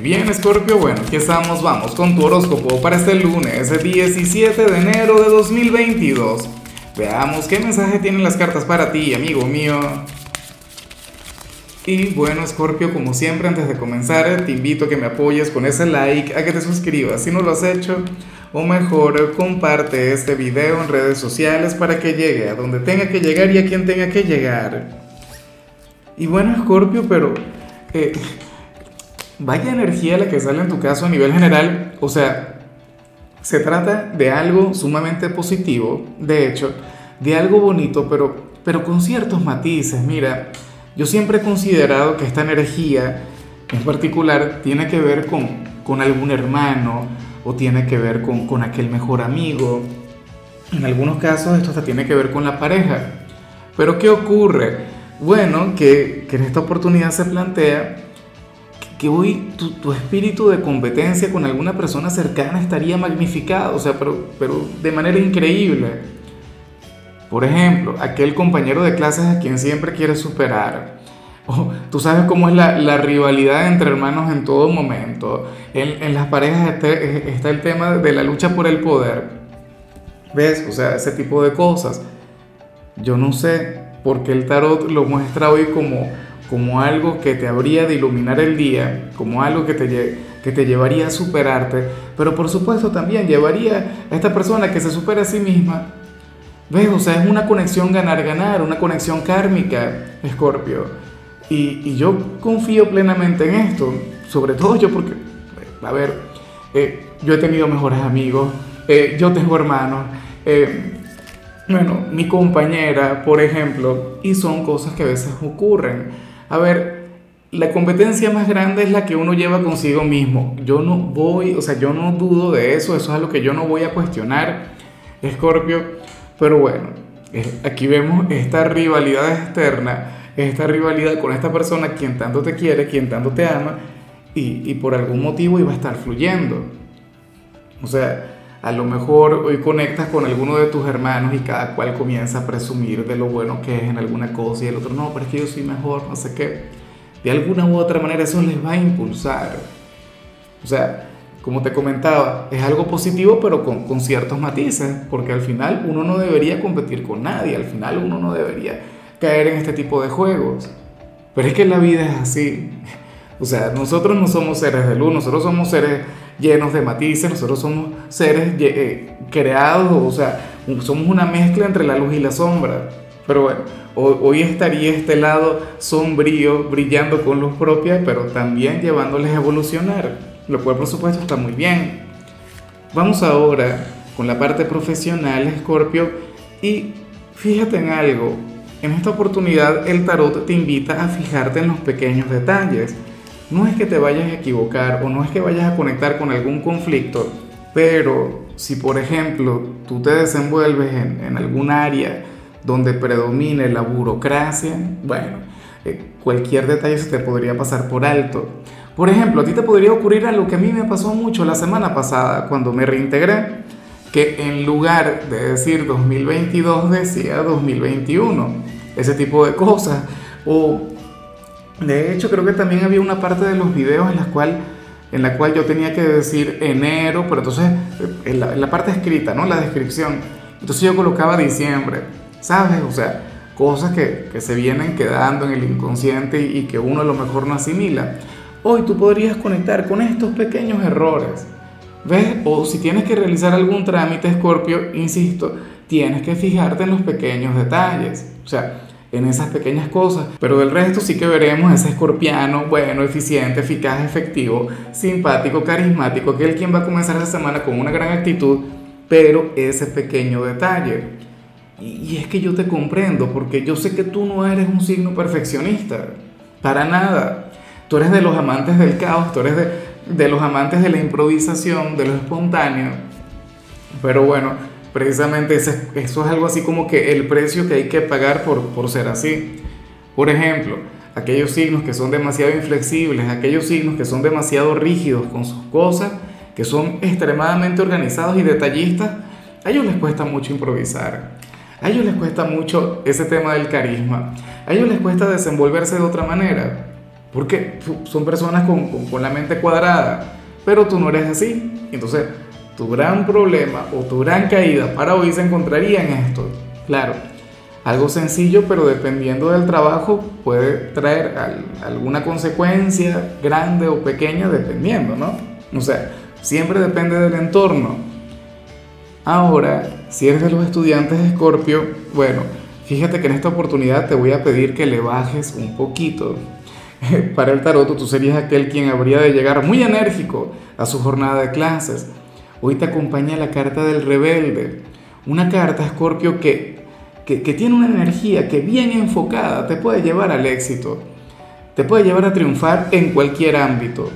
Bien, Scorpio, bueno, aquí estamos, vamos con tu horóscopo para este lunes, 17 de enero de 2022. Veamos qué mensaje tienen las cartas para ti, amigo mío. Y bueno, Scorpio, como siempre, antes de comenzar, te invito a que me apoyes con ese like, a que te suscribas si no lo has hecho, o mejor, comparte este video en redes sociales para que llegue a donde tenga que llegar y a quien tenga que llegar. Y bueno, Scorpio, pero... Eh, vaya energía la que sale en tu caso a nivel general. O sea, se trata de algo sumamente positivo, de hecho, de algo bonito, pero, pero con ciertos matices. Mira, yo siempre he considerado que esta energía en particular tiene que ver con, con algún hermano o tiene que ver con, con aquel mejor amigo. En algunos casos esto hasta tiene que ver con la pareja. Pero ¿qué ocurre? Bueno, que, que en esta oportunidad se plantea que hoy tu, espíritu de competencia con alguna persona cercana estaría magnificado, o sea, pero, pero de manera increíble. Por ejemplo, aquel compañero de clases a quien siempre quieres superar. O, tú sabes cómo es la, rivalidad entre hermanos en todo momento. En, las parejas está, está, el tema de la lucha por el poder. ¿Ves? O sea, ese tipo de cosas. Yo no sé por qué el tarot lo muestra hoy como como algo que te habría de iluminar el día, como algo que te, que te llevaría a superarte, pero por supuesto también llevaría a esta persona que se supera a sí misma. ¿Ves? O sea, es una conexión ganar-ganar, una conexión kármica, Escorpio. Y, yo confío plenamente en esto, sobre todo yo porque, a ver, eh, yo he tenido mejores amigos, eh, yo tengo hermanos, eh, bueno, mi compañera, por ejemplo, y son cosas que a veces ocurren. A ver, la competencia más grande es la que uno lleva consigo mismo. Yo no voy, o sea, yo no dudo de eso, eso es algo que yo no voy a cuestionar, Escorpio. Pero bueno, aquí vemos esta rivalidad externa, esta rivalidad con esta persona quien tanto te quiere, quien tanto te ama, y, y por algún motivo iba a estar fluyendo. O sea, a lo mejor hoy conectas con alguno de tus hermanos y cada cual comienza a presumir de lo bueno que es en alguna cosa y el otro no, pero es que yo soy mejor, no sé qué. De alguna u otra manera eso les va a impulsar. O sea, como te comentaba, es algo positivo pero con, con ciertos matices, porque al final uno no debería competir con nadie, al final uno no debería caer en este tipo de juegos. Pero es que la vida es así. O sea, nosotros no somos seres de luz, nosotros somos seres llenos de matices, nosotros somos seres eh, creados, o sea, somos una mezcla entre la luz y la sombra. Pero bueno, hoy estaría este lado sombrío, brillando con luz propia, pero también llevándoles a evolucionar, lo cual por supuesto está muy bien. Vamos ahora con la parte profesional, Scorpio, y fíjate en algo. En esta oportunidad el tarot te invita a fijarte en los pequeños detalles no es que te vayas a equivocar o no es que vayas a conectar con algún conflicto, pero si por ejemplo tú te desenvuelves en, algún área donde predomine la burocracia, bueno, eh, cualquier detalle se te podría pasar por alto. Por ejemplo, a ti te podría ocurrir algo que a mí me pasó mucho la semana pasada cuando me reintegré, que en lugar de decir 2022 decía 2021, ese tipo de cosas. O de hecho, creo que también había una parte de los videos en la cual, en la cual yo tenía que decir enero, pero entonces en la, parte escrita, ¿no? La descripción. Entonces yo colocaba diciembre, ¿sabes? O sea, cosas que, que se vienen quedando en el inconsciente y, y que uno a lo mejor no asimila. Hoy tú podrías conectar con estos pequeños errores. ¿Ves? O si tienes que realizar algún trámite, Scorpio, insisto, tienes que fijarte en los pequeños detalles. O sea, en esas pequeñas cosas. Pero del resto sí que veremos ese escorpiano bueno, eficiente, eficaz, efectivo, simpático, carismático, que es quien va a comenzar esa semana con una gran actitud, pero ese pequeño detalle. Y, es que yo te comprendo, porque yo sé que tú no eres un signo perfeccionista, para nada. Tú eres de los amantes del caos, tú eres de, de los amantes de la improvisación, de lo espontáneo. Pero bueno, Precisamente eso es algo así como que el precio que hay que pagar por, por ser así. Por ejemplo, aquellos signos que son demasiado inflexibles, aquellos signos que son demasiado rígidos con sus cosas, que son extremadamente organizados y detallistas, a ellos les cuesta mucho improvisar. A ellos les cuesta mucho ese tema del carisma. A ellos les cuesta desenvolverse de otra manera. Porque son personas con, con, la mente cuadrada, pero tú no eres así. Entonces, tu gran problema o tu gran caída para hoy se encontraría en esto. Claro, algo sencillo, pero dependiendo del trabajo puede traer alguna consecuencia grande o pequeña, dependiendo, ¿no? O sea, siempre depende del entorno. Ahora, si eres de los estudiantes de Escorpio, bueno, fíjate que en esta oportunidad te voy a pedir que le bajes un poquito. Para el tarot tú serías aquel quien habría de llegar muy enérgico a su jornada de clases. Hoy te acompaña la carta del rebelde, una carta, Escorpio, que, que, tiene una energía que bien enfocada te puede llevar al éxito, te puede llevar a triunfar en cualquier ámbito.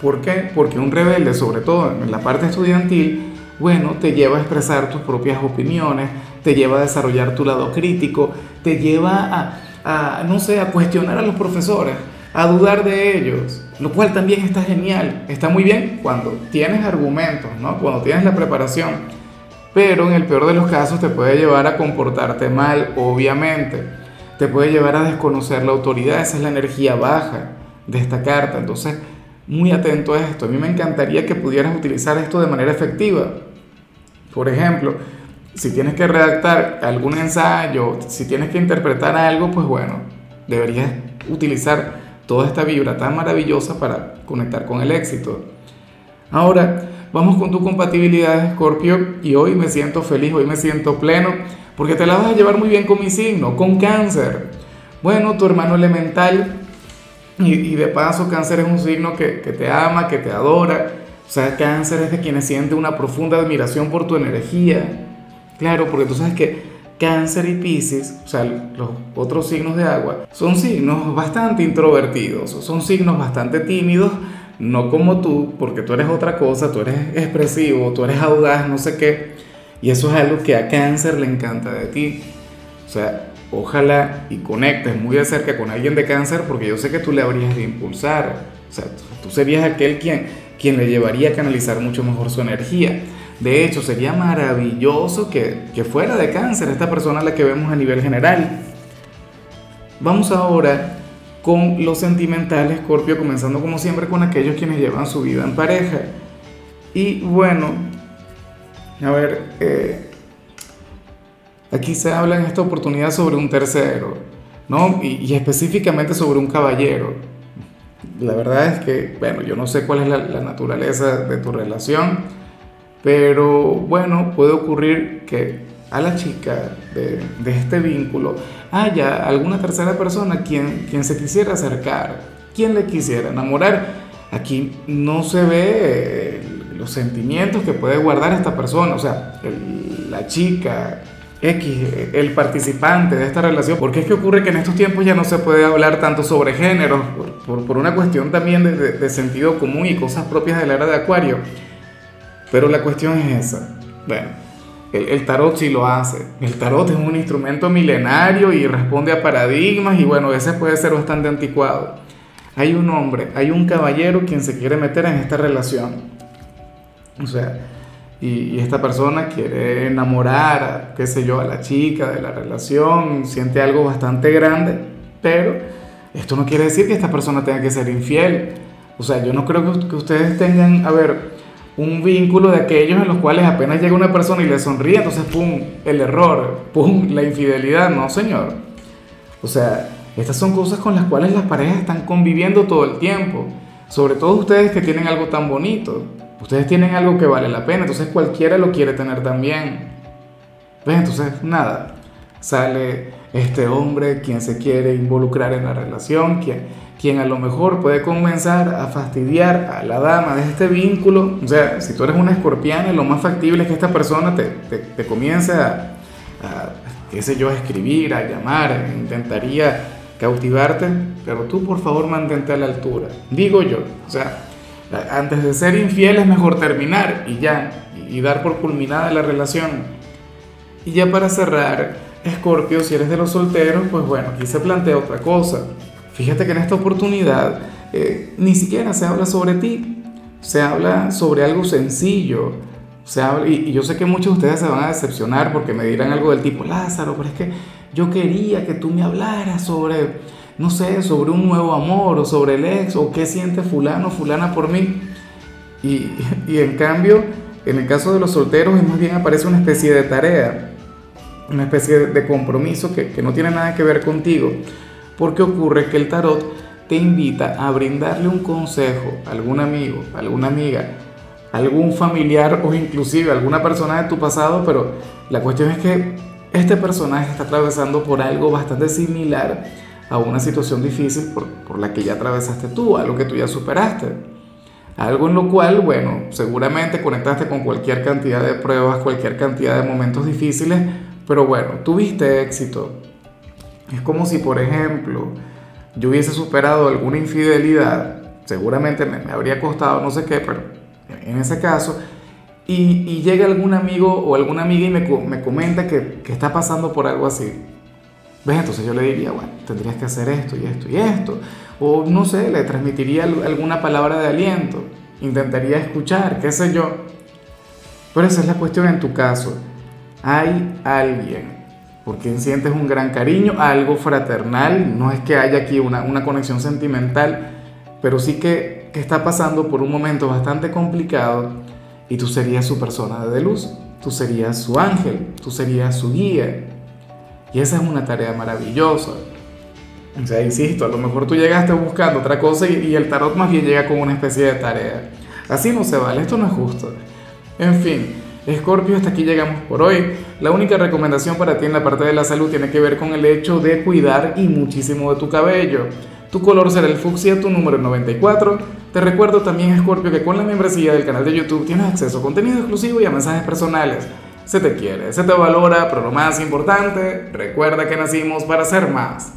¿Por qué? Porque un rebelde, sobre todo en la parte estudiantil, bueno, te lleva a expresar tus propias opiniones, te lleva a desarrollar tu lado crítico, te lleva a, no sé, a cuestionar a los profesores, a dudar de ellos, lo cual también está genial, está muy bien cuando tienes argumentos, ¿no? Cuando tienes la preparación, pero en el peor de los casos te puede llevar a comportarte mal, obviamente, te puede llevar a desconocer la autoridad, esa es la energía baja de esta carta, entonces muy atento a esto. A mí me encantaría que pudieras utilizar esto de manera efectiva. Por ejemplo, si tienes que redactar algún ensayo, si tienes que interpretar algo, pues bueno, deberías utilizar toda esta vibra tan maravillosa para conectar con el éxito. Ahora, vamos con tu compatibilidad, Scorpio, y hoy me siento feliz, hoy me siento pleno, porque te la vas a llevar muy bien con mi signo, con cáncer. Bueno, tu hermano elemental y, de paso, cáncer es un signo que, que, te ama, que te adora. O sea, cáncer es de quienes siente una profunda admiración por tu energía. Claro, porque tú sabes que cáncer y piscis, o sea, los otros signos de agua, son signos bastante introvertidos, son signos bastante tímidos, no como tú, porque tú eres otra cosa, tú eres expresivo, tú eres audaz, no sé qué. Y eso es algo que a cáncer le encanta de ti. O sea, ojalá y conectes muy de cerca con alguien de cáncer porque yo sé que tú le habrías de impulsar. O sea, tú serías aquel quien, quien le llevaría a canalizar mucho mejor su energía. De hecho, sería maravilloso que, que fuera de cáncer esta persona la que vemos a nivel general. Vamos ahora con los sentimentales, Scorpio, comenzando como siempre con aquellos quienes llevan su vida en pareja. Y bueno, a ver, eh, Aquí se habla en esta oportunidad sobre un tercero, ¿no? Y, específicamente sobre un caballero. La verdad es que, bueno, yo no sé cuál es la, naturaleza de tu relación, pero bueno, puede ocurrir que a la chica de, este vínculo haya alguna tercera persona quien, quien se quisiera acercar, quien le quisiera enamorar. Aquí no se ve los sentimientos que puede guardar esta persona, o sea, la chica X, el participante de esta relación, porque es que ocurre que en estos tiempos ya no se puede hablar tanto sobre género, por, por, una cuestión también de, de, sentido común y cosas propias de la era de Acuario. Pero la cuestión es esa. Bueno, el, el, tarot sí lo hace. El tarot es un instrumento milenario y responde a paradigmas y bueno, ese puede ser bastante anticuado. Hay un hombre, hay un caballero quien se quiere meter en esta relación. O sea, y, esta persona quiere enamorar, qué sé yo, a la chica de la relación, siente algo bastante grande, pero esto no quiere decir que esta persona tenga que ser infiel. O sea, yo no creo que, que ustedes tengan, a ver, un vínculo de aquellos en los cuales apenas llega una persona y le sonríe, entonces, ¡pum!, el error, ¡pum!, la infidelidad. No, señor. O sea, estas son cosas con las cuales las parejas están conviviendo todo el tiempo. Sobre todo ustedes que tienen algo tan bonito. Ustedes tienen algo que vale la pena, entonces cualquiera lo quiere tener también. ¿Ves? Entonces, nada, sale este hombre quien se quiere involucrar en la relación, quien, quien a lo mejor puede comenzar a fastidiar a la dama de este vínculo. O sea, si tú eres una escorpiana, lo más factible es que esta persona te, te, comience a, a, qué sé yo, a escribir, a llamar, intentaría cautivarte, pero tú por favor mantente a la altura. Digo yo, o sea, antes de ser infiel es mejor terminar y ya, y dar por culminada la relación. Y ya para cerrar, Escorpio, si eres de los solteros, pues bueno, aquí se plantea otra cosa. Fíjate que en esta oportunidad eh, ni siquiera se habla sobre ti, se habla sobre algo sencillo. Se habla, y, y, yo sé que muchos de ustedes se van a decepcionar porque me dirán algo del tipo, Lázaro, pero es que yo quería que tú me hablaras sobre no sé, sobre un nuevo amor o sobre el ex o qué siente fulano o fulana por mí. Y, y en cambio, en el caso de los solteros, más bien aparece una especie de tarea, una especie de compromiso que, que no tiene nada que ver contigo, porque ocurre que el tarot te invita a brindarle un consejo a algún amigo, a alguna amiga, algún familiar o inclusive alguna persona de tu pasado, pero la cuestión es que este personaje está atravesando por algo bastante similar a una situación difícil por, por la que ya atravesaste tú, algo que tú ya superaste. Algo en lo cual, bueno, seguramente conectaste con cualquier cantidad de pruebas, cualquier cantidad de momentos difíciles, pero bueno, tuviste éxito. Es como si, por ejemplo, yo hubiese superado alguna infidelidad, seguramente me, habría costado no sé qué, pero en ese caso, y, llega algún amigo o alguna amiga y me, me comenta que, que está pasando por algo así. ¿Ves? Entonces yo le diría, bueno, tendrías que hacer esto y esto y esto. O no sé, le transmitiría alguna palabra de aliento. Intentaría escuchar, qué sé yo. Pero esa es la cuestión en tu caso. Hay alguien por quien sientes un gran cariño, algo fraternal. No es que haya aquí una, una conexión sentimental, pero sí que, que está pasando por un momento bastante complicado y tú serías su persona de luz. Tú serías su ángel, tú serías su guía, y esa es una tarea maravillosa. O sea, insisto, a lo mejor tú llegaste buscando otra cosa y, el tarot más bien llega con una especie de tarea. Así no se vale, esto no es justo. En fin, Escorpio, hasta aquí llegamos por hoy. La única recomendación para ti en la parte de la salud tiene que ver con el hecho de cuidar y muchísimo de tu cabello. Tu color será el fucsia, tu número 94. Te recuerdo también, Escorpio, que con la membresía del canal de YouTube tienes acceso a contenido exclusivo y a mensajes personales se te quiere, se te valora, pero lo más importante, recuerda que nacimos para ser más.